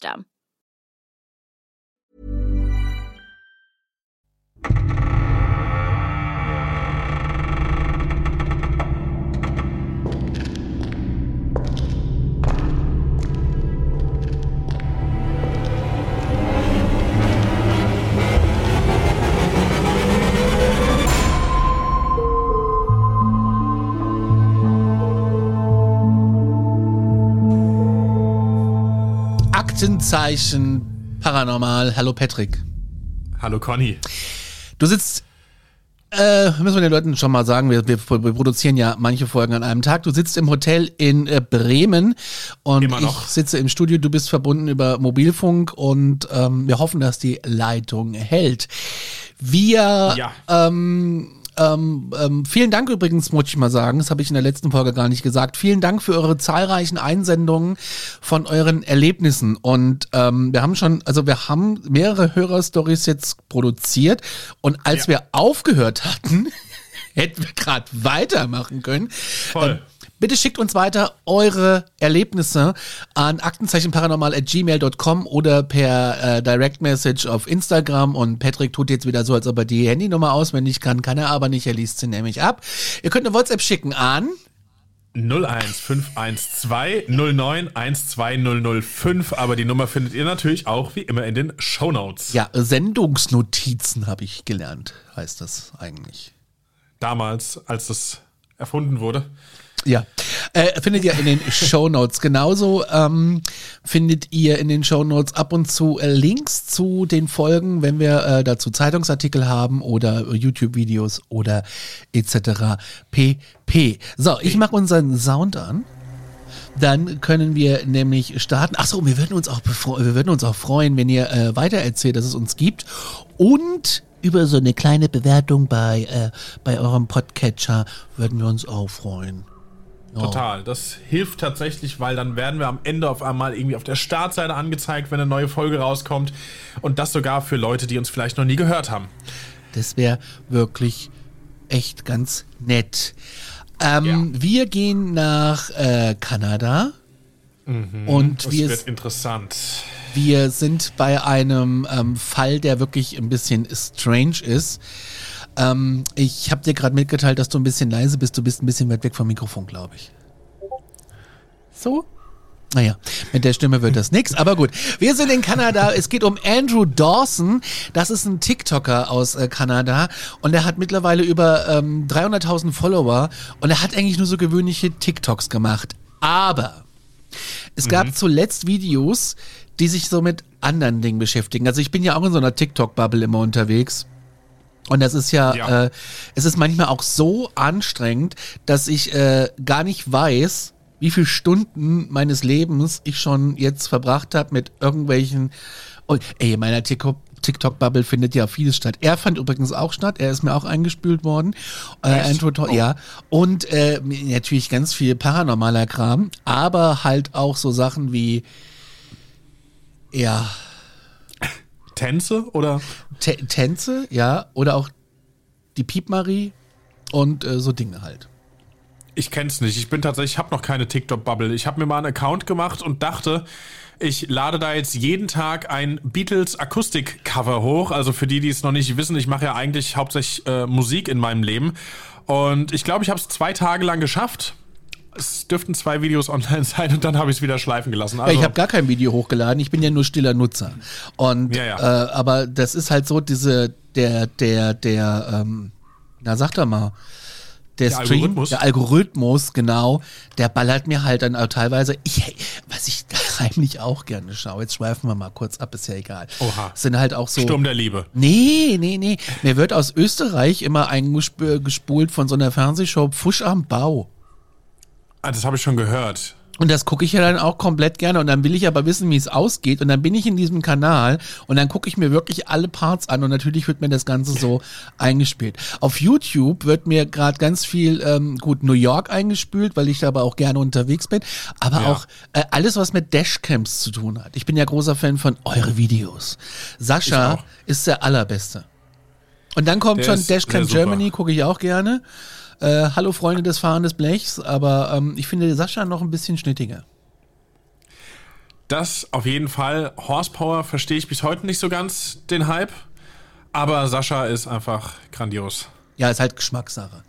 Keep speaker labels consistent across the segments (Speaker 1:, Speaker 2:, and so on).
Speaker 1: system.
Speaker 2: Aktenzeichen Paranormal. Hallo Patrick.
Speaker 3: Hallo Conny.
Speaker 2: Du sitzt, äh, müssen wir den Leuten schon mal sagen, wir, wir, wir produzieren ja manche Folgen an einem Tag. Du sitzt im Hotel in äh, Bremen und ich sitze im Studio. Du bist verbunden über Mobilfunk und ähm, wir hoffen, dass die Leitung hält. Wir
Speaker 3: Ja.
Speaker 2: ähm, ähm, ähm, vielen Dank übrigens, muss ich mal sagen, das habe ich in der letzten Folge gar nicht gesagt. Vielen Dank für eure zahlreichen Einsendungen von euren Erlebnissen. Und ähm, wir haben schon, also wir haben mehrere Hörerstories jetzt produziert. Und als
Speaker 3: Ja.
Speaker 2: wir aufgehört hatten, hätten wir gerade weitermachen können.
Speaker 3: Voll.
Speaker 2: Bitte schickt uns weiter eure Erlebnisse an aktenzeichenparanormal.gmail.com oder per äh, Direct Message auf Instagram. Und Patrick tut jetzt wieder so, als ob er die Handynummer auswendig kann. Kann er aber nicht, er liest sie nämlich ab. Ihr könnt eine WhatsApp schicken an
Speaker 3: 01512 09 12005, aber die Nummer findet ihr natürlich auch wie immer in den Shownotes.
Speaker 2: ja, Sendungsnotizen, habe ich gelernt, heißt das eigentlich.
Speaker 3: Damals, als das erfunden wurde.
Speaker 2: Ja, äh, findet ihr in den Shownotes. Genauso ähm, findet ihr in den Shownotes ab und zu äh, Links zu den Folgen, wenn wir äh, dazu Zeitungsartikel haben oder YouTube-Videos oder etc. pp. So, ich mache unseren Sound an. Dann können wir nämlich starten. Achso, wir würden uns auch wir würden uns auch freuen, wenn ihr äh, weitererzählt, dass es uns gibt. Und über so eine kleine Bewertung bei, äh, bei eurem Podcatcher würden wir uns auch freuen. Ja.
Speaker 3: Total. Das hilft tatsächlich, weil dann werden wir am Ende auf einmal irgendwie auf der Startseite angezeigt, wenn eine neue Folge rauskommt. Und das sogar für Leute, die uns vielleicht noch nie gehört haben.
Speaker 2: Das wäre wirklich echt ganz nett. Ähm,
Speaker 3: Ja.
Speaker 2: Wir gehen nach äh, Kanada und
Speaker 3: Mhm. Das
Speaker 2: wir,
Speaker 3: wird interessant.
Speaker 2: wir sind bei einem ähm, Fall, der wirklich ein bisschen strange ist. Ähm, ich habe dir gerade mitgeteilt, dass du ein bisschen leise bist. Du bist ein bisschen weit weg vom Mikrofon, glaube ich. So? Naja, mit der Stimme wird das nix, aber gut. Wir sind in Kanada. Es geht um Andrew Dawson. Das ist ein TikToker aus äh, Kanada und er hat mittlerweile über ähm, 300.000 Follower und er hat eigentlich nur so gewöhnliche TikToks gemacht. Aber es gab zuletzt Videos, die sich so mit anderen Dingen beschäftigen. Also ich bin ja auch in so einer TikTok-Bubble immer unterwegs. Und das ist ja,
Speaker 3: Ja.
Speaker 2: Äh, es ist manchmal auch so anstrengend, dass ich äh, gar nicht weiß, wie viele Stunden meines Lebens ich schon jetzt verbracht habe mit irgendwelchen. Oh, ey, in meiner TikTok. TikTok-Bubble findet ja vieles statt. Er fand übrigens auch statt. Er ist mir auch eingespült worden. Äh? Andrew Tor- ja. Und äh, natürlich ganz viel paranormaler Kram, aber halt auch so Sachen wie, ja,
Speaker 3: Tänze oder?
Speaker 2: Tä- Tänze, ja, oder auch die Piepmarie und äh, so Dinge halt.
Speaker 3: Ich kenn's nicht. Ich bin tatsächlich, ich habe noch keine TikTok-Bubble. Ich habe mir mal einen Account gemacht und dachte, ich lade da jetzt jeden Tag ein Beatles Akustik-Cover hoch. Also für die, die es noch nicht wissen, ich mache ja eigentlich hauptsächlich äh, Musik in meinem Leben. Und ich glaube, ich habe es zwei Tage lang geschafft. Es dürften zwei Videos online sein und dann habe ich es wieder schleifen gelassen. Also,
Speaker 2: ja, ich habe gar kein Video hochgeladen, ich bin ja nur stiller Nutzer. Und
Speaker 3: Ja, ja.
Speaker 2: Äh, aber das ist halt so diese, der, der, der, ähm, na sag doch mal, der,
Speaker 3: Der
Speaker 2: Stream,
Speaker 3: Algorithmus?
Speaker 2: der Algorithmus, genau, der ballert mir halt dann auch teilweise, ich, was ich heimlich auch gerne schaue, jetzt schweifen wir mal kurz ab, ist ja egal.
Speaker 3: Oha.
Speaker 2: Sind halt auch so.
Speaker 3: Sturm der Liebe.
Speaker 2: Nee, nee, nee. Mir wird aus Österreich immer eingespult von so einer Fernsehshow Pfusch am Bau.
Speaker 3: Ah, das habe ich schon gehört.
Speaker 2: Und das gucke ich ja dann auch komplett gerne. Und dann will ich aber wissen, wie es ausgeht. Und dann bin ich in diesem Kanal und dann gucke ich mir wirklich alle Parts an. Und natürlich wird mir das Ganze so eingespielt. Auf YouTube wird mir gerade ganz viel, ähm, gut, New York eingespült, weil ich da aber auch gerne unterwegs bin. Aber
Speaker 3: Ja.
Speaker 2: auch äh, alles, was mit Dashcams zu tun hat. Ich bin ja großer Fan von eure Videos. Sascha ist der allerbeste. Und dann kommt
Speaker 3: Der
Speaker 2: schon
Speaker 3: ist
Speaker 2: Dashcam. Germany, gucke ich auch gerne. Äh, Hallo Freunde des Fahren des Blechs, aber ähm, ich finde Sascha noch ein bisschen schnittiger.
Speaker 3: Das auf jeden Fall. Horsepower verstehe ich bis heute nicht so ganz, den Hype. Aber Sascha ist einfach grandios.
Speaker 2: Ja, ist halt Geschmackssache.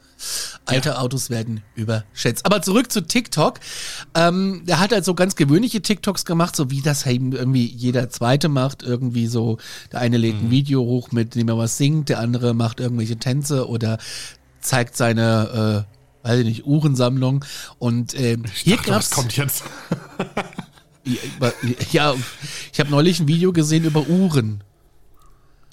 Speaker 2: Alte Autos werden überschätzt. Aber zurück zu TikTok. Ähm, der hat halt so ganz gewöhnliche TikToks gemacht, so wie das eben irgendwie jeder zweite macht. Irgendwie so, der eine lädt ein Video hoch, mit dem er was singt, der andere macht irgendwelche Tänze oder zeigt seine, äh, weiß ich nicht, Uhrensammlung. Und ähm, hier
Speaker 3: Dachte,
Speaker 2: gab's
Speaker 3: was kommt jetzt?
Speaker 2: ja, ich habe neulich ein Video gesehen über Uhren.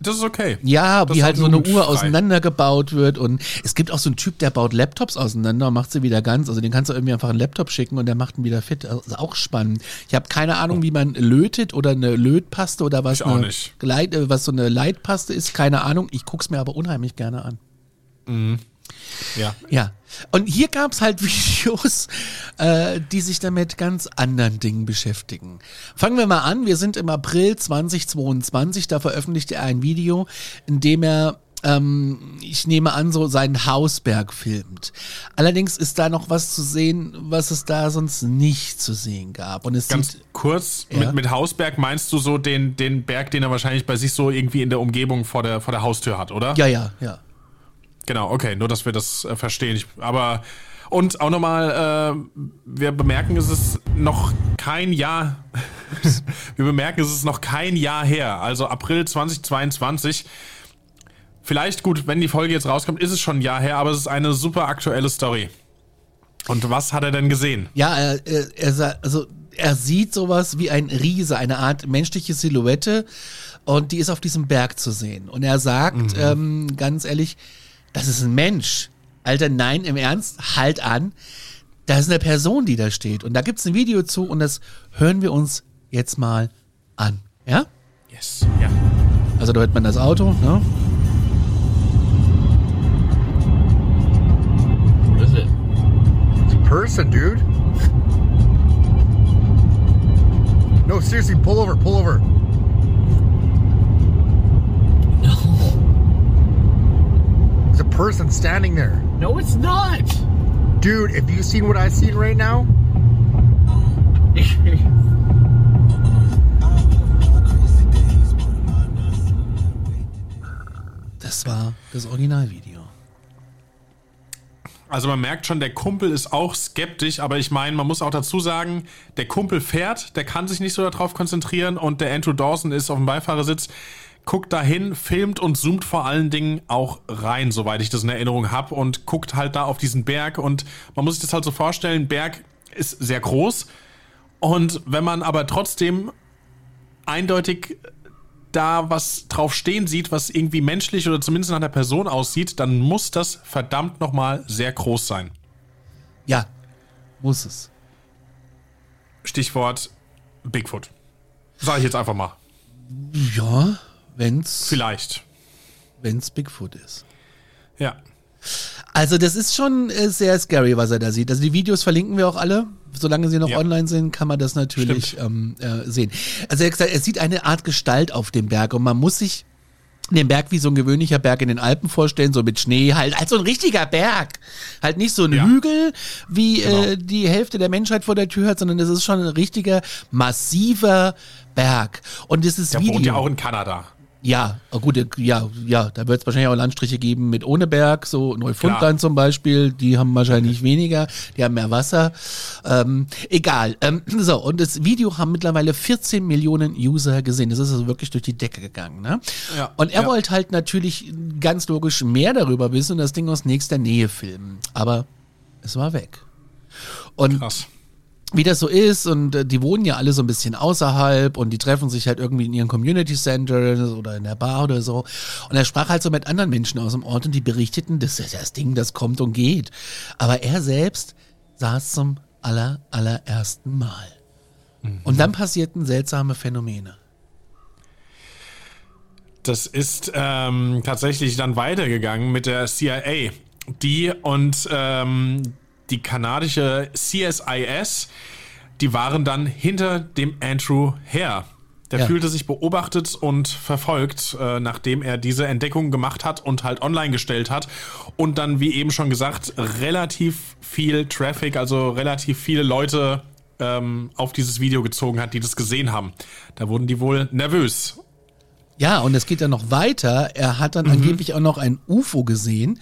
Speaker 3: Das ist okay.
Speaker 2: Ja,
Speaker 3: Das
Speaker 2: wie halt so eine. Uhr auseinandergebaut wird und es gibt auch so einen Typ, der baut Laptops auseinander und macht sie wieder ganz. Also den kannst du irgendwie einfach einen Laptop schicken und der macht ihn wieder fit. Also ist auch spannend. Ich habe keine Ahnung, wie man lötet oder eine Lötpaste oder was
Speaker 3: Ich auch nicht.
Speaker 2: Gleit, äh, was so eine Leitpaste ist. Keine Ahnung. Ich guck's mir aber unheimlich gerne an.
Speaker 3: Ja.
Speaker 2: Ja. Und hier gab's halt Videos, äh, die sich damit ganz anderen Dingen beschäftigen. Fangen wir mal an. Wir sind im April 2022. Da veröffentlicht er ein Video, in dem er ähm, ich nehme an, so seinen Hausberg filmt. Allerdings ist da noch was zu sehen, was es da sonst nicht zu sehen gab. Und es
Speaker 3: Ganz
Speaker 2: sieht,
Speaker 3: kurz,
Speaker 2: Ja.
Speaker 3: mit, mit Hausberg meinst du so den, den Berg, den er wahrscheinlich bei sich so irgendwie in der Umgebung vor der, vor der Haustür hat, oder?
Speaker 2: ja, ja, ja.
Speaker 3: Genau, okay, nur dass wir das äh, verstehen. Ich, aber und auch nochmal, äh, wir bemerken, es ist noch kein Jahr. wir bemerken, es ist noch kein Jahr her. Also April 2022. Vielleicht gut, wenn die Folge jetzt rauskommt, ist es schon ein Jahr her, aber es ist eine super aktuelle Story. Und was hat er denn gesehen?
Speaker 2: Ja, er, er, er, also er sieht sowas wie ein Riese, eine Art menschliche Silhouette und die ist auf diesem Berg zu sehen. Und er sagt, ähm, ganz ehrlich, das ist ein Mensch. Alter, nein, im Ernst, halt an. Da ist eine Person, die da steht. Und da gibt's ein Video zu und das hören wir uns jetzt mal an. Ja?
Speaker 3: Yes. Ja.
Speaker 2: Also da hört man das Auto, ne?
Speaker 4: What is it?
Speaker 5: It's a person, dude. No, seriously, pull over, pull over. Person standing there.
Speaker 4: No, it's not.
Speaker 5: Dude, if you seen what I seen right now,
Speaker 2: Das war das Originalvideo.
Speaker 3: Also man merkt schon, der Kumpel ist auch skeptisch, aber ich meine, man muss auch dazu sagen, der Kumpel fährt, der kann sich nicht so darauf konzentrieren und der Andrew Dawson ist auf dem Beifahrersitz, guckt dahin, filmt und zoomt vor allen Dingen auch rein, soweit ich das in Erinnerung habe und guckt halt da auf diesen Berg und man muss sich das halt so vorstellen, Berg ist sehr groß und wenn man aber trotzdem eindeutig da was drauf stehen sieht, was irgendwie menschlich oder zumindest nach der Person aussieht, dann muss das verdammt nochmal sehr groß sein.
Speaker 2: Ja, muss es.
Speaker 3: Stichwort Bigfoot. Sag ich jetzt einfach mal.
Speaker 2: Ja, wenn's,
Speaker 3: Vielleicht.
Speaker 2: wenn's Bigfoot ist.
Speaker 3: Ja.
Speaker 2: Also das ist schon äh, sehr scary, was er da sieht. Also die Videos verlinken wir auch alle. Solange sie noch
Speaker 3: Ja.
Speaker 2: online sind, kann man das natürlich ähm, äh, sehen. Also er, gesagt, er sieht eine Art Gestalt auf dem Berg und man muss sich den Berg wie so ein gewöhnlicher Berg in den Alpen vorstellen, so mit Schnee, halt als so ein richtiger Berg. Halt nicht so ein
Speaker 3: Ja.
Speaker 2: Hügel, wie
Speaker 3: Genau.
Speaker 2: äh, die Hälfte der Menschheit vor der Tür hat, sondern es ist schon ein richtiger, massiver Berg. Und das ist
Speaker 3: Der
Speaker 2: Video.
Speaker 3: wohnt ja auch in Kanada.
Speaker 2: Ja, oh gut, ja, ja, da wird es wahrscheinlich auch Landstriche geben mit ohne Berg, so Neufundland zum Beispiel, die haben wahrscheinlich weniger, die haben mehr Wasser. Ähm, egal. Ähm, so, und das Video haben mittlerweile 14 Millionen User gesehen. Das ist also wirklich durch die Decke gegangen. Ne?
Speaker 3: Ja,
Speaker 2: Und er
Speaker 3: ja.
Speaker 2: wollte halt natürlich ganz logisch mehr darüber wissen und das Ding aus nächster Nähe filmen. Aber es war weg. Und
Speaker 3: Krass.
Speaker 2: Wie das so ist und äh, die wohnen ja alle so ein bisschen außerhalb und die treffen sich halt irgendwie in ihren Community Centers oder in der Bar oder so. Und er sprach halt so mit anderen Menschen aus dem Ort und die berichteten, das ist das Ding, das kommt und geht. Aber er selbst saß zum aller, allerersten Mal. Und dann passierten seltsame Phänomene.
Speaker 3: Das ist ähm, tatsächlich dann weitergegangen mit der CIA. Die und ähm, die kanadische CSIS, die waren dann hinter dem Andrew her. Der
Speaker 2: Ja.
Speaker 3: fühlte sich beobachtet und verfolgt, äh, nachdem er diese Entdeckung gemacht hat und halt online gestellt hat. Und dann, wie eben schon gesagt, relativ viel Traffic, also relativ viele Leute ähm, auf dieses Video gezogen hat, die das gesehen haben. Da wurden die wohl nervös
Speaker 2: Ja, und es geht dann noch weiter. Er hat dann angeblich auch noch ein UFO gesehen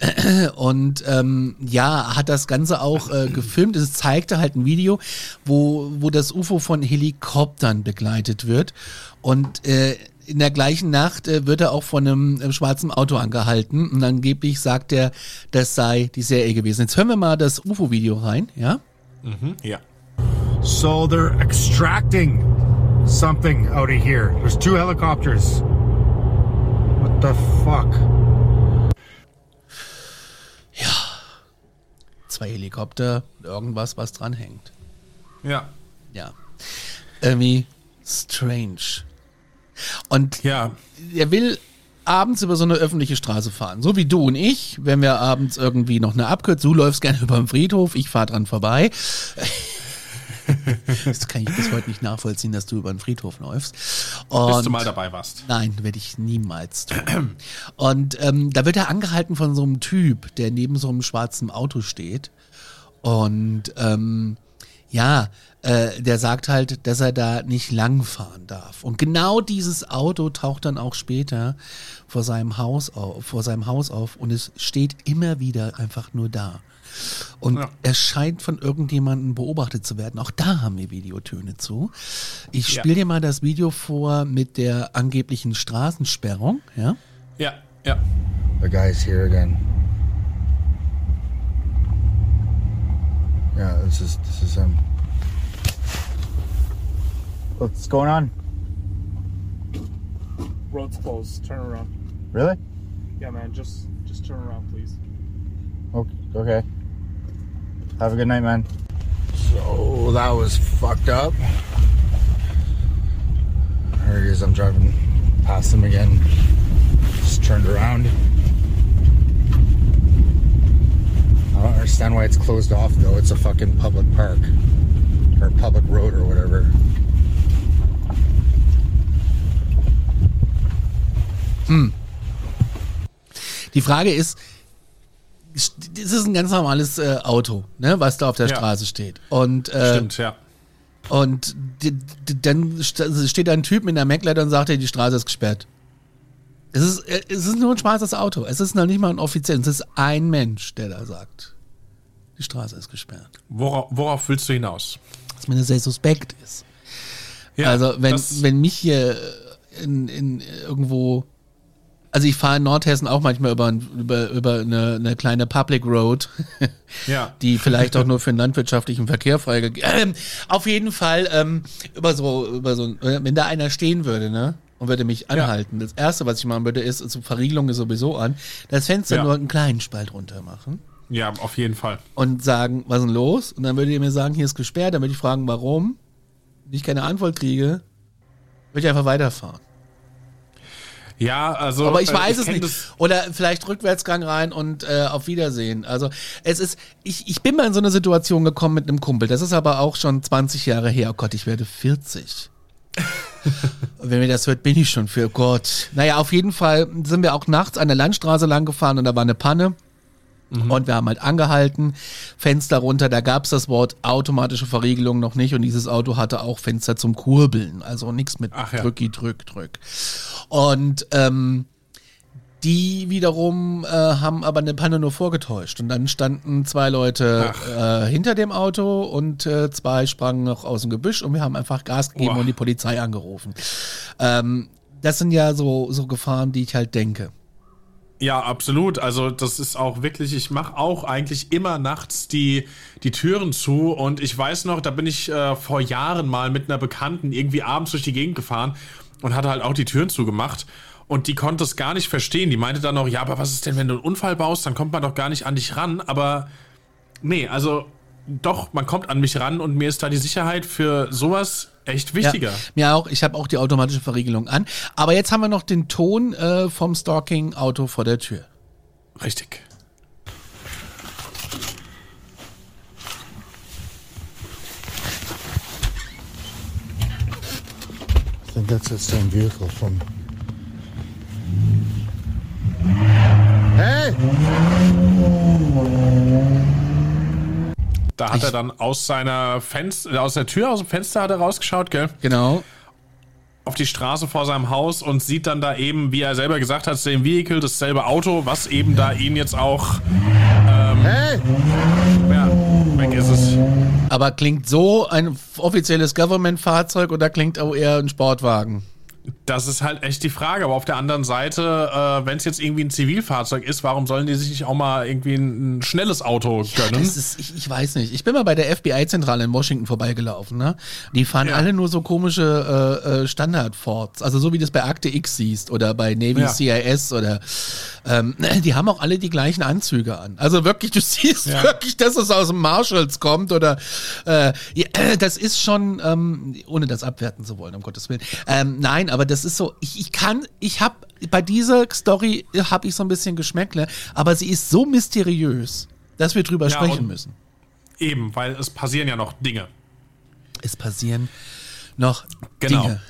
Speaker 2: und ähm, ja, hat das Ganze auch äh, gefilmt. Es zeigte halt ein Video, wo, wo das UFO von Helikoptern begleitet wird. Und äh, in der gleichen Nacht äh, wird er auch von einem äh, schwarzen Auto angehalten. Und angeblich sagt er, das sei die Serie gewesen. Jetzt hören wir mal das UFO-Video rein, ja?
Speaker 3: Ja.
Speaker 5: So they're extracting something out of here. There's two helicopters. What the fuck?
Speaker 2: Zwei Helikopter, irgendwas, was dranhängt.
Speaker 3: Ja.
Speaker 2: Ja. Irgendwie strange. Und
Speaker 3: Ja.
Speaker 2: er will abends über so eine öffentliche Straße fahren. So wie du und ich, wenn wir abends irgendwie noch eine Abkürzung, du läufst gerne über den Friedhof, ich fahre dran vorbei. das kann ich bis heute nicht nachvollziehen, dass du über den Friedhof läufst. Und
Speaker 3: Bis du mal dabei warst.
Speaker 2: Nein, werde ich niemals tun. Und ähm, da wird er angehalten von so einem Typ, der neben so einem schwarzen Auto steht. Und ähm, ja, äh, der sagt halt, dass er da nicht langfahren darf. Und genau dieses Auto taucht dann auch später vor seinem Haus auf, vor seinem Haus auf und es steht immer wieder einfach nur da. Und
Speaker 3: Ja.
Speaker 2: er scheint von irgendjemandem beobachtet zu werden. Auch da haben wir Videotöne zu. Ich
Speaker 3: Ja.
Speaker 2: spiele dir mal das Video vor mit der angeblichen Straßensperrung, ja?
Speaker 3: Ja, ja.
Speaker 5: The guy's here again. Yeah, this is this is him. What's going on?
Speaker 6: Road's closed. Turn around.
Speaker 5: Really?
Speaker 6: Yeah, man. Just just turn around, please.
Speaker 5: Okay. Okay. Have a good night, man. So that was fucked up. There he is. I'm driving past him again. Just turned around. I don't understand why it's closed off though. It's a fucking public park or public road or whatever. Hmm.
Speaker 2: Die Frage ist, es ist ein ganz normales äh, Auto, ne, was da auf der
Speaker 3: Ja.
Speaker 2: Straße steht. Und, äh,
Speaker 3: Stimmt, ja.
Speaker 2: und die, die, dann st- steht da ein Typ mit einer Mac-Leiter und sagt, ja, die Straße ist gesperrt. Es ist, äh, es ist nur ein schwarzes Auto. Es ist noch nicht mal ein offiziell. Es ist ein Mensch, der da sagt, die Straße ist gesperrt.
Speaker 3: Worauf, worauf willst du hinaus?
Speaker 2: Was mir sehr suspekt ist.
Speaker 3: Ja,
Speaker 2: also wenn,
Speaker 3: das-
Speaker 2: wenn mich hier in, in irgendwo, also ich fahre in Nordhessen auch manchmal über, über, über eine, eine kleine Public Road,
Speaker 3: Ja.
Speaker 2: die vielleicht auch nur für den landwirtschaftlichen Verkehr freigegeben. Ähm, auf jeden Fall ähm, über so, über so, äh, wenn da einer stehen würde, ne? Und würde mich anhalten. Das erste, was ich machen würde, ist, so Verriegelung ist sowieso an, das Fenster
Speaker 3: Ja.
Speaker 2: nur einen kleinen Spalt runter machen
Speaker 3: Ja, auf jeden Fall.
Speaker 2: und sagen, was ist denn los? Und dann würde ihr mir sagen, hier ist gesperrt. Dann würde ich fragen, warum. Wenn ich keine Antwort kriege, würde ich einfach weiterfahren.
Speaker 3: Ja, also.
Speaker 2: Aber ich
Speaker 3: äh,
Speaker 2: weiß es
Speaker 3: kenn
Speaker 2: nicht.
Speaker 3: das-
Speaker 2: Oder vielleicht Rückwärtsgang rein und äh, auf Wiedersehen. Also es ist, ich, ich bin mal in so eine Situation gekommen mit einem Kumpel. Das ist aber auch schon 20 Jahre her. Oh Gott, ich werde 40. Und Wenn mir das hört, bin ich schon für oh Gott. Naja, auf jeden Fall sind wir auch nachts an der Landstraße lang gefahren und da war eine Panne. Und wir haben halt angehalten, Fenster runter, da gab's das Wort automatische Verriegelung noch nicht und dieses Auto hatte auch Fenster zum Kurbeln, also nichts mit
Speaker 3: Ach ja.
Speaker 2: drücki, drück, drück. Und ähm, die wiederum äh, haben aber eine Panne nur vorgetäuscht. Und dann standen zwei Leute äh, hinter dem Auto und äh, zwei sprangen noch aus dem Gebüsch und wir haben einfach Gas gegeben
Speaker 3: Boah.
Speaker 2: und die Polizei angerufen. Ähm, das sind ja so, so Gefahren, die ich halt denke.
Speaker 3: Ja, absolut. Also das ist auch wirklich, ich mache auch eigentlich immer nachts die, die Türen zu und ich weiß noch, da bin ich äh, vor Jahren mal mit einer Bekannten irgendwie abends durch die Gegend gefahren und hatte halt auch die Türen zugemacht und die konnte es gar nicht verstehen. Die meinte dann noch, ja, aber was ist denn, wenn du einen Unfall baust, dann kommt man doch gar nicht an dich ran. Aber nee, also doch, man kommt an mich ran und mir ist da die Sicherheit für sowas echt wichtiger.
Speaker 2: Ja, mir auch. Ich habe auch die automatische Verriegelung an. Aber jetzt haben wir noch den Ton äh, vom Stalking-Auto vor der Tür.
Speaker 3: Richtig.
Speaker 5: I think that's that same vehicle from. Hey!
Speaker 3: Da hat er dann aus seiner Fenster, aus der Tür, aus dem Fenster hat er rausgeschaut, gell?
Speaker 2: Genau.
Speaker 3: auf die Straße vor seinem Haus und sieht dann da eben, wie er selber gesagt hat, same Vehicle, dasselbe Auto, was eben da ihn jetzt auch,
Speaker 5: Hey!
Speaker 3: ja, weg ist es.
Speaker 2: Aber klingt so ein offizielles Government-Fahrzeug oder klingt auch eher ein Sportwagen?
Speaker 3: Das ist halt echt die Frage. Aber auf der anderen Seite, äh, wenn es jetzt irgendwie ein Zivilfahrzeug ist, warum sollen die sich nicht auch mal irgendwie ein, ein schnelles Auto gönnen?
Speaker 2: Das ist, ich, ich weiß nicht. Ich bin mal bei der FBI-Zentrale in Washington vorbeigelaufen. Ne? Die fahren
Speaker 3: Ja.
Speaker 2: alle nur so komische äh, äh, Standard-Fords. Also so wie du das bei Akte X siehst oder bei Navy
Speaker 3: Ja.
Speaker 2: CIS oder ähm, die haben auch alle die gleichen Anzüge an. Also wirklich, du siehst
Speaker 3: Ja.
Speaker 2: wirklich, dass es aus dem Marshalls kommt oder äh, ja, äh, das ist schon, ähm, ohne das abwerten zu wollen, um Gottes Willen. Ähm, nein, aber das ist so, ich, ich kann, ich habe bei dieser Story habe ich so ein bisschen Geschmäckle, aber sie ist so mysteriös, dass wir drüber
Speaker 3: Ja,
Speaker 2: sprechen müssen.
Speaker 3: Eben, weil es passieren ja noch Dinge.
Speaker 2: Es passieren noch
Speaker 3: Genau.
Speaker 2: Dinge.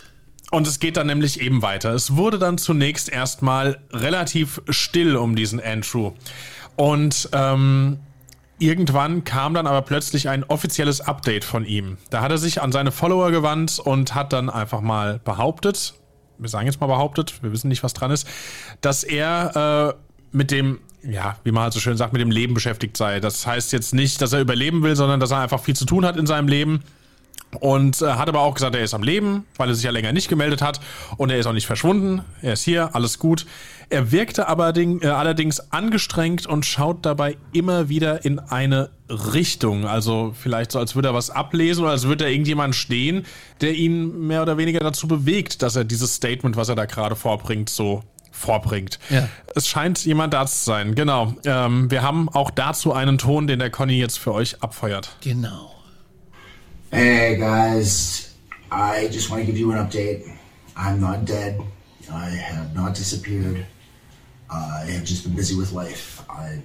Speaker 3: Und es geht dann nämlich eben weiter. Es wurde dann zunächst erstmal relativ still um diesen Andrew. Und ähm, irgendwann kam dann aber plötzlich ein offizielles Update von ihm. Da hat er sich an seine Follower gewandt und hat dann einfach mal behauptet, wir sagen jetzt mal behauptet, wir wissen nicht, was dran ist, dass er äh, mit dem, ja, wie man halt so schön sagt, mit dem Leben beschäftigt sei. Das heißt jetzt nicht, dass er überleben will, sondern dass er einfach viel zu tun hat in seinem Leben. Und äh, hat aber auch gesagt, er ist am Leben, weil er sich ja länger nicht gemeldet hat. Und er ist auch nicht verschwunden. Er ist hier, alles gut. Er wirkte aber äh, allerdings angestrengt und schaut dabei immer wieder in eine Richtung. Also vielleicht so, als würde er was ablesen oder als würde da irgendjemand stehen, der ihn mehr oder weniger dazu bewegt, dass er dieses Statement, was er da gerade vorbringt, so vorbringt.
Speaker 2: Ja.
Speaker 3: Es scheint jemand da zu sein, genau. Ähm, wir haben auch dazu einen Ton, den der Conny jetzt für euch abfeuert.
Speaker 2: Genau.
Speaker 7: Hey guys, I just want to give you an update. I'm not dead. I have not disappeared. I have just been busy with life. I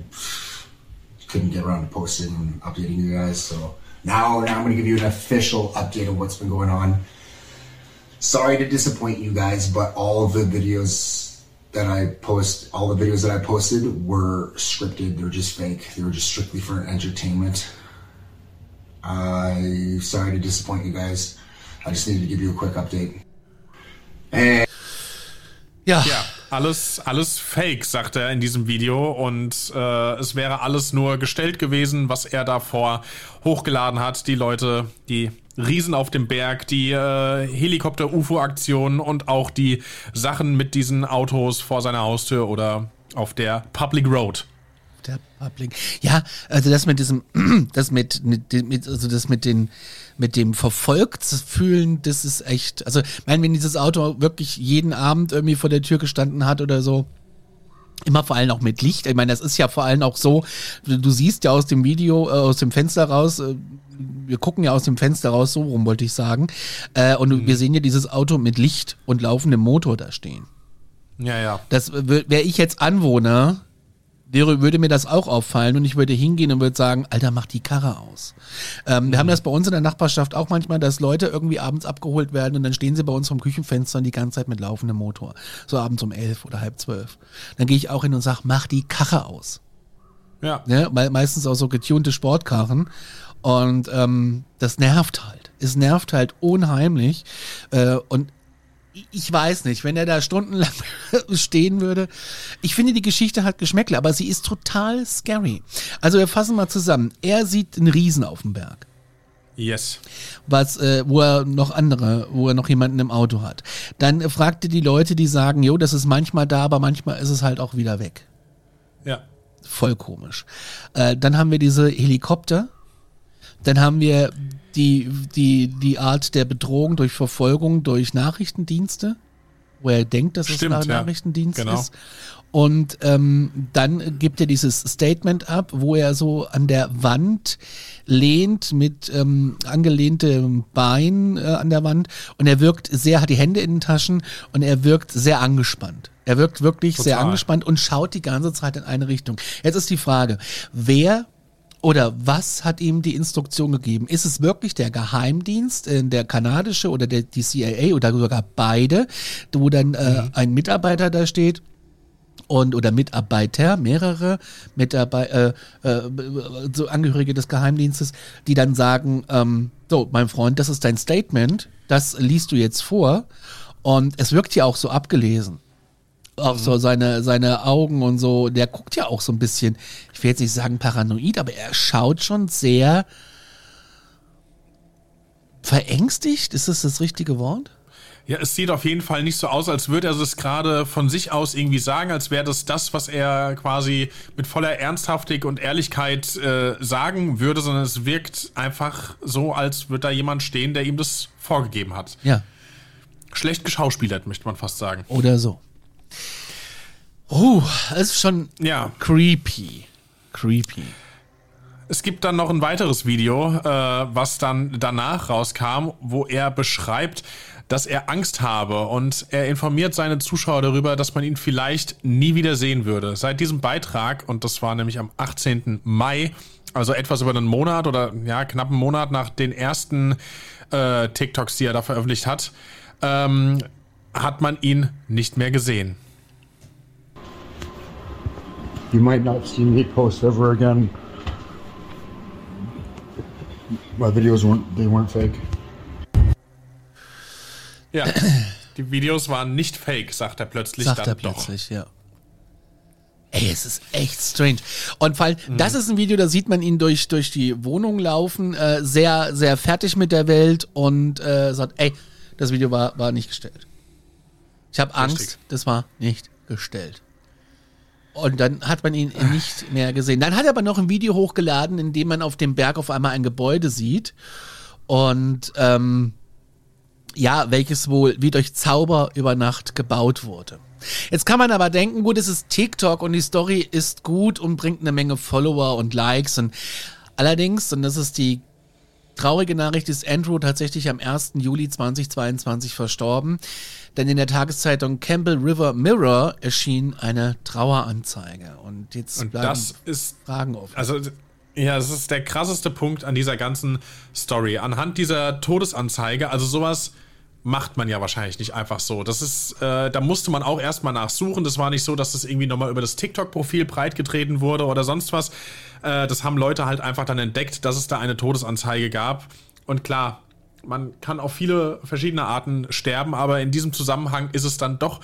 Speaker 7: couldn't get around to posting and updating you guys, so now, now I'm going to give you an official update of what's been going on. Sorry to disappoint you guys, but all of the videos that I post, all the videos that I posted were scripted. They're just fake. They were just strictly for entertainment. I'm sorry to disappoint you guys. I just needed to give you a quick update.
Speaker 2: Ja.
Speaker 3: Ja, alles, alles fake, sagt er in diesem Video. Und äh, es wäre alles nur gestellt gewesen, was er davor hochgeladen hat. Die Leute, die Riesen auf dem Berg, die äh, Helikopter-UFO-Aktionen und auch die Sachen mit diesen Autos vor seiner Haustür oder auf der Public Road.
Speaker 2: Der Public. Ja, also das mit diesem, das mit, mit, also das mit den, mit dem verfolgt fühlen, das ist echt, also, ich meine, wenn dieses Auto wirklich jeden Abend irgendwie vor der Tür gestanden hat oder so, immer vor allem auch mit Licht. Ich meine, das ist ja vor allem auch so, du, siehst ja aus dem Video, äh, aus dem Fenster raus, äh, wir gucken ja aus dem Fenster raus, so rum wollte ich sagen, äh, und wir sehen ja dieses Auto mit Licht und laufendem Motor da stehen.
Speaker 3: Ja, ja.
Speaker 2: Das wäre ich jetzt Anwohner, wäre, würde mir das auch auffallen und ich würde hingehen und würde sagen, Alter, mach die Karre aus. Ähm, Wir haben das bei uns in der Nachbarschaft auch manchmal, dass Leute irgendwie abends abgeholt werden und dann stehen sie bei uns vom Küchenfenster und die ganze Zeit mit laufendem Motor. So abends um elf oder halb zwölf. Dann gehe ich auch hin und sage, mach die Karre aus.
Speaker 3: Ja.
Speaker 2: Ne? Me meistens auch so getunte Sportkarren. Und ähm, das nervt halt. Es nervt halt unheimlich. Äh, und ich weiß nicht, wenn er da stundenlang stehen würde. Ich finde, die Geschichte hat Geschmäckle, aber sie ist total scary. Also wir fassen mal zusammen. Er sieht einen Riesen auf dem Berg
Speaker 3: Yes.
Speaker 2: was, äh, wo er noch andere, wo er noch jemanden im Auto hat. Dann äh, fragte die Leute, die sagen, jo, das ist manchmal da, aber manchmal ist es halt auch wieder weg.
Speaker 3: Ja.
Speaker 2: Voll komisch. Äh, dann haben wir diese Helikopter. Dann haben wir die, die, die Art der Bedrohung durch Verfolgung durch Nachrichtendienste, wo er denkt, dass
Speaker 3: Stimmt,
Speaker 2: es ein
Speaker 3: ja.
Speaker 2: Nachrichtendienst
Speaker 3: Genau.
Speaker 2: ist. Und ähm, dann gibt er dieses Statement ab, wo er so an der Wand lehnt mit ähm, angelehntem Bein äh, an der Wand und er wirkt sehr, hat die Hände in den Taschen und er wirkt sehr angespannt. Er wirkt wirklich sehr
Speaker 3: Total.
Speaker 2: angespannt und schaut die ganze Zeit in eine Richtung. Jetzt ist die Frage, wer oder was hat ihm die Instruktion gegeben? Ist es wirklich der Geheimdienst, äh, der kanadische oder der, die CIA oder sogar beide, wo dann äh, ein Mitarbeiter da steht? und oder Mitarbeiter, mehrere Mitarbeiter, äh, äh, so Angehörige des Geheimdienstes, die dann sagen, ähm, so, mein Freund, das ist dein Statement, das liest du jetzt vor und es wirkt ja auch so abgelesen. Auch so seine, seine Augen und so, der guckt ja auch so ein bisschen, ich will jetzt nicht sagen paranoid, aber er schaut schon sehr verängstigt, ist das das richtige Wort?
Speaker 3: Ja, es sieht auf jeden Fall nicht so aus, als würde er es gerade von sich aus irgendwie sagen, als wäre das das, was er quasi mit voller Ernsthaftig und Ehrlichkeit äh, sagen würde, sondern es wirkt einfach so, als würde da jemand stehen, der ihm das vorgegeben hat.
Speaker 2: Ja.
Speaker 3: Schlecht geschauspielert, möchte man fast sagen.
Speaker 2: Oder so. Oh, es ist schon
Speaker 3: Ja,
Speaker 2: creepy. Creepy.
Speaker 3: es gibt dann noch ein weiteres Video, äh, was dann danach rauskam, wo er beschreibt, dass er Angst habe und er informiert seine Zuschauer darüber, dass man ihn vielleicht nie wieder sehen würde. Seit diesem Beitrag, und das war nämlich am 18. Mai, also etwas über einen Monat oder ja, knapp einen Monat nach den ersten äh, TikToks, die er da veröffentlicht hat, ähm, hat man ihn nicht mehr gesehen.
Speaker 5: You might not see me post ever again. My videos weren't they weren't fake.
Speaker 3: Ja, die Videos waren nicht fake, sagt er plötzlich
Speaker 2: Sagt
Speaker 3: dann
Speaker 2: er
Speaker 3: doch.
Speaker 2: plötzlich, ja. Ey, es ist echt strange. Und weil das ist ein Video, da sieht man ihn durch, durch die Wohnung laufen, äh, sehr, sehr fertig mit der Welt und äh, sagt, ey, das Video war, war nicht gestellt. Ich habe Angst, das war nicht gestellt. Und dann hat man ihn nicht mehr gesehen. Dann hat er aber noch ein Video hochgeladen, in dem man auf dem Berg auf einmal ein Gebäude sieht. Und ähm, ja, welches wohl wie durch Zauber über Nacht gebaut wurde. Jetzt kann man aber denken, gut, es ist TikTok und die Story ist gut und bringt eine Menge Follower und Likes und allerdings, und das ist die traurige Nachricht, ist Andrew tatsächlich am 1. Juli 2022 verstorben, denn in der Tageszeitung Campbell River Mirror erschien eine Traueranzeige und jetzt
Speaker 3: Und
Speaker 2: bleiben
Speaker 3: das ist
Speaker 2: Fragen offen.
Speaker 3: Also, ja, das ist der krasseste Punkt an dieser ganzen Story. Anhand dieser Todesanzeige, also sowas macht man ja wahrscheinlich nicht einfach so. Das ist, äh, da musste man auch erstmal nachsuchen. Das war nicht so, dass das irgendwie nochmal über das TikTok-Profil breitgetreten wurde oder sonst was. Äh, das haben Leute halt einfach dann entdeckt, dass es da eine Todesanzeige gab. Und klar, man kann auf viele verschiedene Arten sterben, aber in diesem Zusammenhang ist es dann doch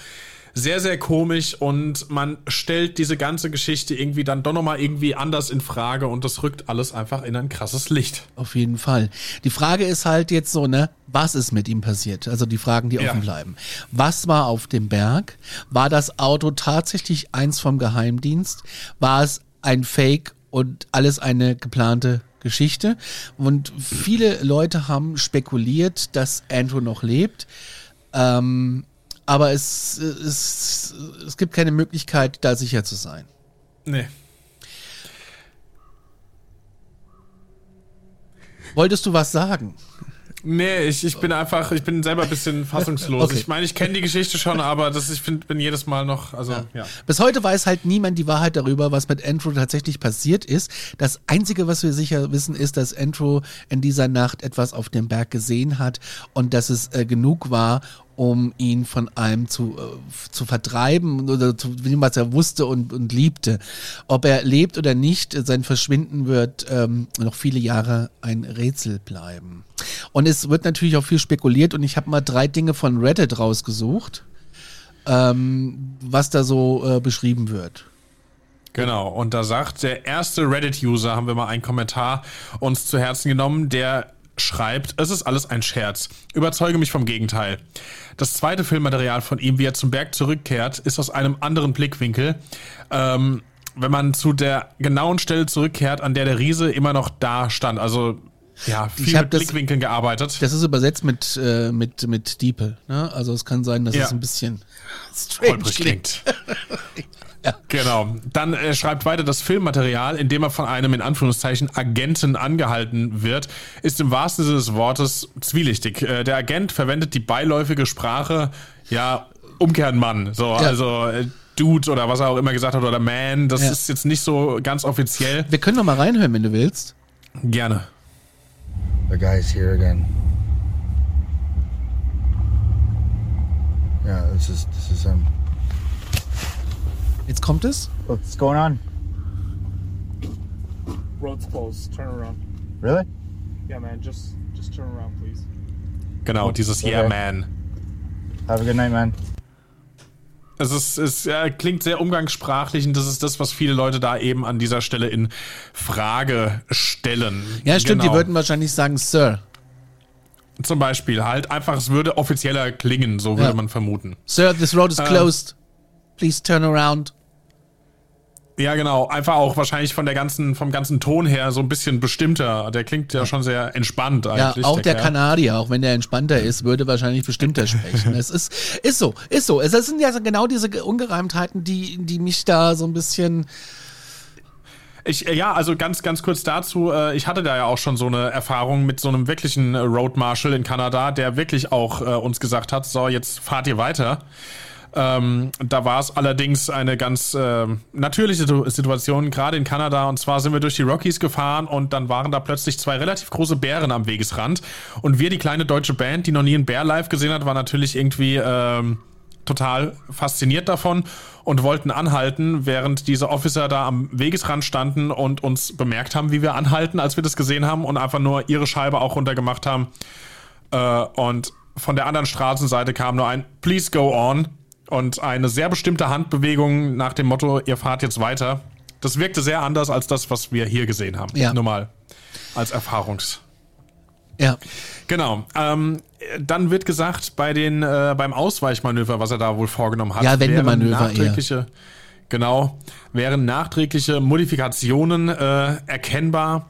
Speaker 3: sehr, sehr komisch und man stellt diese ganze Geschichte irgendwie dann doch nochmal irgendwie anders in Frage und das rückt alles einfach in ein krasses Licht.
Speaker 2: Auf jeden Fall. Die Frage ist halt jetzt so, ne, was ist mit ihm passiert? Also die Fragen, die
Speaker 3: Ja.
Speaker 2: offen bleiben. Was war auf dem Berg? War das Auto tatsächlich eins vom Geheimdienst? War es ein Fake und alles eine geplante Geschichte? Und viele Leute haben spekuliert, dass Andrew noch lebt. Ähm, aber es, es, es gibt keine Möglichkeit, da sicher zu sein.
Speaker 3: Nee.
Speaker 2: Wolltest du was sagen?
Speaker 3: Nee, ich, ich bin einfach, ich bin selber ein bisschen fassungslos.
Speaker 2: Okay.
Speaker 3: Ich meine, ich kenne die Geschichte schon, aber das, ich find, bin jedes Mal noch, also, ja.
Speaker 2: Bis heute weiß halt niemand die Wahrheit darüber, was mit Andrew tatsächlich passiert ist. Das Einzige, was wir sicher wissen, ist, dass Andrew in dieser Nacht etwas auf dem Berg gesehen hat und dass es äh, genug war, um ihn von einem zu, äh, zu vertreiben oder zu dem, was er wusste und, und liebte. Ob er lebt oder nicht, sein Verschwinden wird ähm, noch viele Jahre ein Rätsel bleiben. Und es wird natürlich auch viel spekuliert und ich habe mal drei Dinge von Reddit rausgesucht, ähm, was da so äh, beschrieben wird.
Speaker 3: Genau, und da sagt der erste Reddit-User, haben wir mal einen Kommentar uns zu Herzen genommen, der schreibt, es ist alles ein Scherz. Überzeuge mich vom Gegenteil. Das zweite Filmmaterial von ihm, wie er zum Berg zurückkehrt, ist aus einem anderen Blickwinkel. Ähm, wenn man zu der genauen Stelle zurückkehrt, an der der Riese immer noch da stand. Also ja, viel
Speaker 2: Ich
Speaker 3: mit
Speaker 2: das-
Speaker 3: Blickwinkeln gearbeitet.
Speaker 2: Das ist übersetzt mit, äh, mit, mit Diepel. Ne? Also es kann sein, dass
Speaker 3: Ja.
Speaker 2: es ein bisschen strange klingt.
Speaker 3: klingt. Genau. Dann äh, schreibt weiter, das Filmmaterial, in dem er von einem in Anführungszeichen Agenten angehalten wird, ist im wahrsten Sinne des Wortes zwielichtig. Äh, der Agent verwendet die beiläufige Sprache, ja, umkehren Mann. So, also äh, Dude oder was er auch immer gesagt hat oder Man. Das
Speaker 2: Ja.
Speaker 3: ist jetzt nicht so ganz offiziell.
Speaker 2: Wir können noch mal reinhören, wenn du willst.
Speaker 3: Gerne.
Speaker 5: The guy's here again. Yeah, this is this is him.
Speaker 2: Jetzt kommt es.
Speaker 5: What's going on?
Speaker 6: Road's closed. Turn around.
Speaker 5: Really?
Speaker 6: Yeah, man. Just just turn around, please.
Speaker 3: Genau, dieses
Speaker 5: Okay.
Speaker 3: Yeah Man.
Speaker 5: Have a good night, man.
Speaker 3: Es ist, es äh, klingt sehr umgangssprachlich und das ist das, was viele Leute da eben an dieser Stelle in Frage stellen.
Speaker 2: Ja, stimmt,
Speaker 3: Genau.
Speaker 2: die würden wahrscheinlich sagen, Sir.
Speaker 3: Zum Beispiel halt einfach, es würde offizieller klingen, so würde
Speaker 2: Ja.
Speaker 3: man vermuten.
Speaker 2: Sir, this road is
Speaker 3: Ähm.
Speaker 2: closed. Please turn around.
Speaker 3: Ja, genau. Einfach auch wahrscheinlich von der ganzen, vom ganzen Ton her so ein bisschen bestimmter. Der klingt ja schon sehr entspannt
Speaker 2: Ja,
Speaker 3: eigentlich.
Speaker 2: auch der
Speaker 3: Kerl.
Speaker 2: Kanadier, auch wenn der entspannter ist, würde wahrscheinlich bestimmter sprechen. es ist, ist so, ist so. Es sind ja genau diese Ungereimtheiten, die, die mich da so ein bisschen.
Speaker 3: Ich, äh, ja, also ganz, ganz kurz dazu. äh, Ich hatte da ja auch schon so eine Erfahrung mit so einem wirklichen äh, Road Marshal in Kanada, der wirklich auch äh, uns gesagt hat, so, jetzt fahrt ihr weiter. Ähm, da war es allerdings eine ganz ähm, natürliche Situ- Situation, gerade in Kanada. Und zwar sind wir durch die Rockies gefahren und dann waren da plötzlich zwei relativ große Bären am Wegesrand. Und wir, die kleine deutsche Band, die noch nie einen Bär live gesehen hat, war natürlich irgendwie ähm, total fasziniert davon und wollten anhalten, während diese Officer da am Wegesrand standen und uns bemerkt haben, wie wir anhalten, als wir das gesehen haben und einfach nur ihre Scheibe auch runtergemacht haben. Äh, und von der anderen Straßenseite kam nur ein Please go on und eine sehr bestimmte Handbewegung nach dem Motto, ihr fahrt jetzt weiter. Das wirkte sehr anders als das, was wir hier gesehen haben.
Speaker 2: Ja.
Speaker 3: Nur mal als Erfahrungs.
Speaker 2: Ja.
Speaker 3: Genau. Ähm, dann wird gesagt, bei den, äh, beim Ausweichmanöver, was er da wohl vorgenommen hat,
Speaker 2: Ja, Wendemanöver
Speaker 3: wären nachträgliche, genau, wären nachträgliche Modifikationen äh, erkennbar.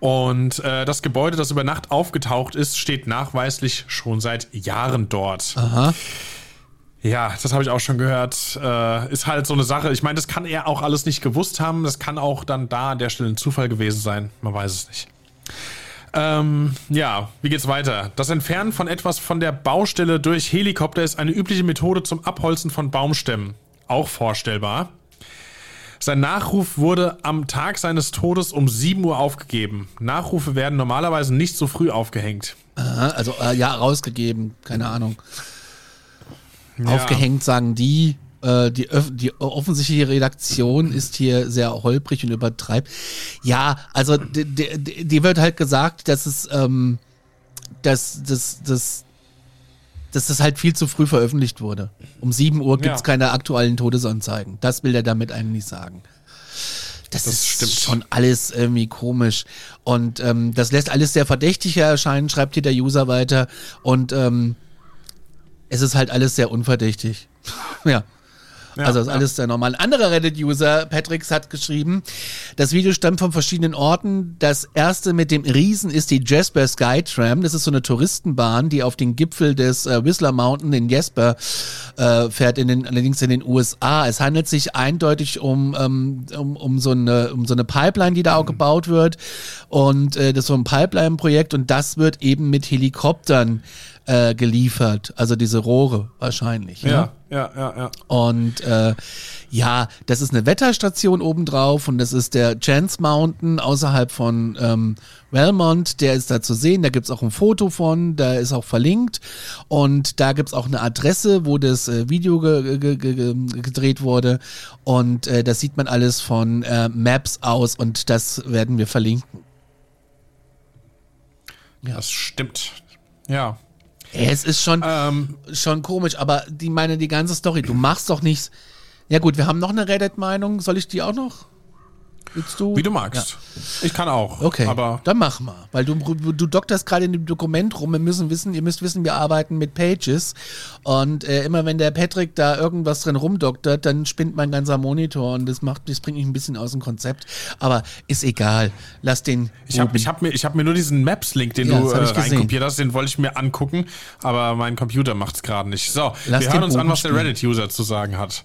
Speaker 3: Und äh, das Gebäude, das über Nacht aufgetaucht ist, steht nachweislich schon seit Jahren dort.
Speaker 2: Aha.
Speaker 3: Ja, das habe ich auch schon gehört. Äh, ist halt so eine Sache. Ich meine, das kann er auch alles nicht gewusst haben. Das kann auch dann da an der Stelle ein Zufall gewesen sein. Man weiß es nicht. Ähm, ja, wie geht's weiter? Das Entfernen von etwas von der Baustelle durch Helikopter ist eine übliche Methode zum Abholzen von Baumstämmen. Auch vorstellbar. Sein Nachruf wurde am Tag seines Todes um 7 Uhr aufgegeben. Nachrufe werden normalerweise nicht so früh aufgehängt.
Speaker 2: Also, äh, ja, rausgegeben. Keine Ahnung.
Speaker 3: Ja.
Speaker 2: Aufgehängt sagen die. Äh, die, öff- die offensichtliche Redaktion ist hier sehr holprig und übertreibt. Ja, also die, wird halt gesagt, dass es, ähm, dass, dass, dass, dass das halt viel zu früh veröffentlicht wurde. Um 7 Uhr gibt's
Speaker 3: Ja.
Speaker 2: keine aktuellen Todesanzeigen. Das will er damit eigentlich sagen. Das,
Speaker 3: Das
Speaker 2: ist
Speaker 3: stimmt.
Speaker 2: schon alles irgendwie komisch. Und ähm, das lässt alles sehr verdächtig erscheinen, schreibt hier der User weiter. Und ähm, es ist halt alles sehr unverdächtig. ja. Also das ist alles sehr normal. Ein anderer Reddit-User, Patricks, hat geschrieben, das Video stammt von verschiedenen Orten. Das erste mit dem Riesen ist die Jasper Skytram. Das ist so eine Touristenbahn, die auf den Gipfel des äh, Whistler Mountain in Jasper äh, fährt, in den, allerdings in den USA. Es handelt sich eindeutig um, ähm, um, um, so eine, um so eine Pipeline, die da auch gebaut wird. Und äh, das ist so ein Pipeline-Projekt und das wird eben mit Helikoptern äh, geliefert. Also diese Rohre wahrscheinlich. ne?
Speaker 3: Ja, ja, ja, ja.
Speaker 2: Und äh, ja, das ist eine Wetterstation obendrauf und das ist der Chance Mountain außerhalb von ähm, Belmont. Der ist da zu sehen, da gibt's auch ein Foto von, da ist auch verlinkt und da gibt's auch eine Adresse, wo das äh, Video ge ge ge ge gedreht wurde und äh, das sieht man alles von äh, Maps aus und das werden wir verlinken.
Speaker 3: Das stimmt. Ja.
Speaker 2: Es ist schon,
Speaker 3: Ähm,
Speaker 2: schon komisch, aber die meine die ganze Story, du machst doch nichts. Ja gut, wir haben noch eine Reddit-Meinung, soll ich die auch noch? Willst du?
Speaker 3: wie du magst. Ich kann auch.
Speaker 2: Okay,
Speaker 3: Aber
Speaker 2: dann mach mal, weil du, du dokterst gerade in dem Dokument rum. Wir müssen wissen, ihr müsst wissen, wir arbeiten mit Pages und äh, immer wenn der Patrick da irgendwas drin rumdoktert, dann spinnt mein ganzer Monitor und das macht, das bringt mich ein bisschen aus dem Konzept. Aber ist egal, lass den.
Speaker 3: ich habe hab mir, ich hab mir nur diesen Maps-Link, den
Speaker 2: Ja,
Speaker 3: du äh, reinkopiert hast, den wollte ich mir angucken, aber mein Computer macht's gerade nicht. So,
Speaker 2: Lass
Speaker 3: wir hören uns an, was der. Reddit-User zu sagen hat.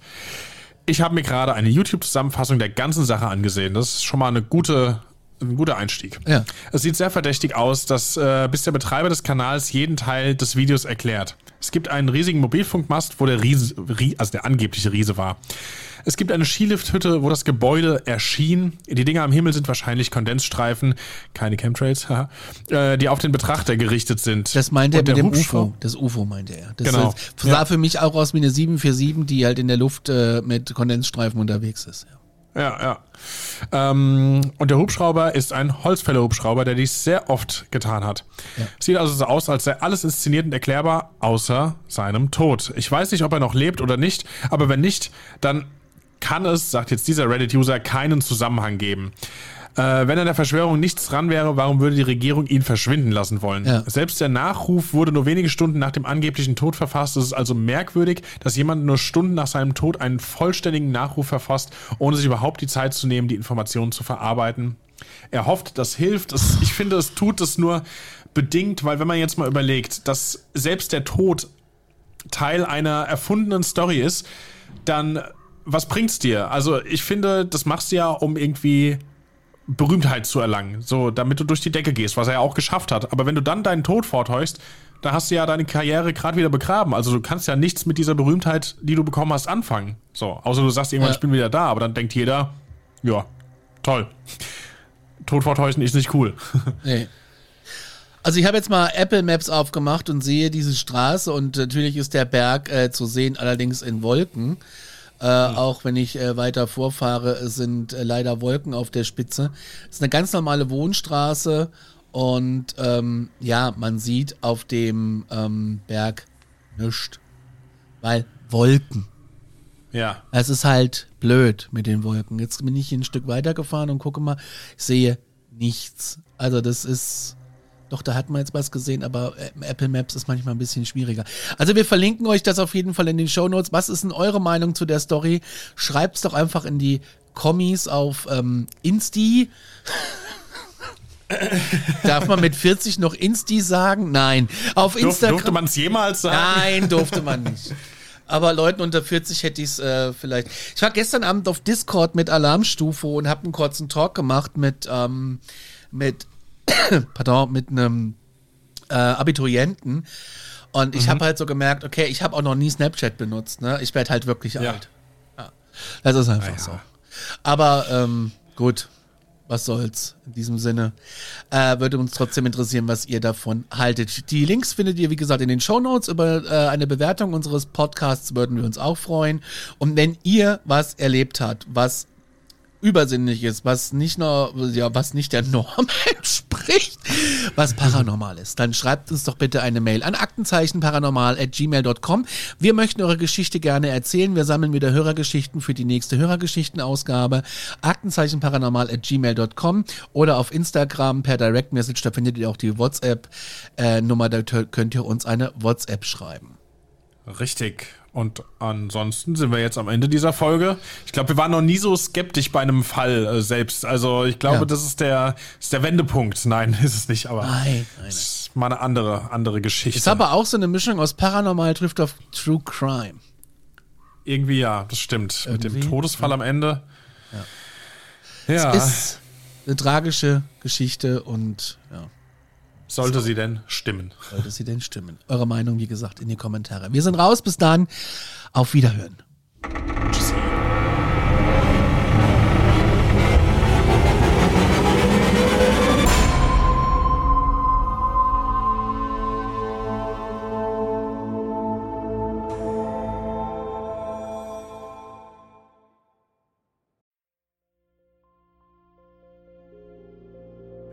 Speaker 3: Ich habe mir gerade eine YouTube-Zusammenfassung der ganzen Sache angesehen. Das ist schon mal eine gute, ein guter Einstieg.
Speaker 2: Ja.
Speaker 3: Es sieht sehr verdächtig aus, dass äh, bis der Betreiber des Kanals jeden Teil des Videos erklärt. Es gibt einen riesigen Mobilfunkmast, wo der Riese, Rie- also der angebliche Riese war. Es gibt eine Skilifthütte, wo das Gebäude erschien. Die Dinger am Himmel sind wahrscheinlich Kondensstreifen, keine Chemtrails, haha, äh, die auf den Betrachter gerichtet sind.
Speaker 2: Das meinte er mit dem
Speaker 3: Hubschrauber-
Speaker 2: UFO. Das UFO meinte er. Das
Speaker 3: Genau.
Speaker 2: sah
Speaker 3: Ja.
Speaker 2: für mich auch aus wie eine 747, die halt in der Luft äh, mit Kondensstreifen unterwegs ist. Ja.
Speaker 3: Ja, ja. Ähm, und der Hubschrauber ist ein Holzfäller-Hubschrauber, der dies sehr oft getan hat. Sieht also so aus, als sei alles inszeniert und erklärbar, außer seinem Tod. Ich weiß nicht, ob er noch lebt oder nicht, aber wenn nicht, dann kann es, sagt jetzt dieser Reddit-User, keinen Zusammenhang geben. Äh, wenn an der Verschwörung nichts dran wäre, warum würde die Regierung ihn verschwinden lassen wollen?
Speaker 2: Ja.
Speaker 3: Selbst der Nachruf wurde nur wenige Stunden nach dem angeblichen Tod verfasst. Es ist also merkwürdig, dass jemand nur Stunden nach seinem Tod einen vollständigen Nachruf verfasst, ohne sich überhaupt die Zeit zu nehmen, die Informationen zu verarbeiten. Er hofft, das hilft. Es, ich finde, es tut es nur bedingt, weil wenn man jetzt mal überlegt, dass selbst der Tod Teil einer erfundenen Story ist, dann was bringt's dir? Also ich finde, das machst du ja, um irgendwie Berühmtheit zu erlangen, so damit du durch die Decke gehst, was er ja auch geschafft hat. Aber wenn du dann deinen Tod vortäuschst, da hast du ja deine Karriere gerade wieder begraben. Also du kannst ja nichts mit dieser Berühmtheit, die du bekommen hast, anfangen. So, außer du sagst irgendwann,
Speaker 2: Ja.
Speaker 3: ich bin wieder da, aber dann denkt jeder, ja, toll. Tod vortäuschen ist nicht cool.
Speaker 2: Nee. Also ich habe jetzt mal Apple Maps aufgemacht und sehe diese Straße und natürlich ist der Berg äh, zu sehen, allerdings in Wolken. Äh, Auch wenn ich äh, weiter vorfahre, sind äh, leider Wolken auf der Spitze. Es ist eine ganz normale Wohnstraße und ähm, ja, man sieht auf dem ähm, Berg nichts, weil Wolken.
Speaker 3: ja.
Speaker 2: Es ist halt blöd mit den Wolken. Jetzt bin ich hier ein Stück weiter gefahren und gucke mal, ich sehe nichts. Also das ist, doch, da hat man jetzt was gesehen, aber äh, Apple Maps ist manchmal ein bisschen schwieriger. Also wir verlinken euch das auf jeden Fall in den Show Notes. Was ist denn eure Meinung zu der Story? Schreibt's doch einfach in die Kommis auf ähm, Insti. Darf man mit 40 noch Insti sagen? Nein. Auf
Speaker 3: Durf,
Speaker 2: Instagram.
Speaker 3: durfte man es jemals sagen?
Speaker 2: Nein, durfte man nicht. Aber Leuten unter 40 hätte ich es äh, vielleicht. Ich war gestern Abend auf Discord mit Alarmstufe und habe einen kurzen Talk gemacht mit, ähm, mit, pardon, mit einem äh, Abiturienten. Und ich habe halt so gemerkt, okay, ich habe auch noch nie Snapchat benutzt. Ne? Ich werde halt wirklich
Speaker 3: Ja.
Speaker 2: alt. Ja. Das ist einfach
Speaker 3: Ah, ja.
Speaker 2: so. Aber ähm, gut, was soll's in diesem Sinne. Äh, würde uns trotzdem interessieren, was ihr davon haltet. Die Links findet ihr, wie gesagt, in den Shownotes. Über äh, eine Bewertung unseres Podcasts würden wir uns auch freuen. Und wenn ihr was erlebt habt, was übersinnlich ist, was nicht nur, ja, was nicht der Norm entspricht, was paranormal ist, dann schreibt uns doch bitte eine Mail an aktenzeichenparanormal@gmail.com. Wir möchten eure Geschichte gerne erzählen. Wir sammeln wieder Hörergeschichten für die nächste Hörergeschichtenausgabe. Aktenzeichenparanormal@gmail.com oder auf Instagram per Direct Message. Da findet ihr auch die WhatsApp-Nummer. Da könnt ihr uns eine WhatsApp schreiben.
Speaker 3: Richtig. Und ansonsten sind wir jetzt am Ende dieser Folge. Ich glaube, wir waren noch nie so skeptisch bei einem Fall äh, selbst. Also ich glaube,
Speaker 2: Ja.
Speaker 3: das ist der, ist der Wendepunkt. Nein, ist es nicht, aber
Speaker 2: Nein, nein,
Speaker 3: das ist mal eine andere, andere Geschichte.
Speaker 2: Ist aber auch so eine Mischung aus Paranormal trifft auf True Crime.
Speaker 3: Irgendwie ja, das stimmt. Mit dem
Speaker 2: Irgendwie,
Speaker 3: Todesfall am Ende. Ja.
Speaker 2: ist eine tragische Geschichte und ja.
Speaker 3: Sollte sie denn stimmen.
Speaker 2: Sollte sie denn stimmen? Eure Meinung, wie gesagt, in die Kommentare. Wir sind raus, bis dann. Auf Wiederhören.
Speaker 3: Tschüssi.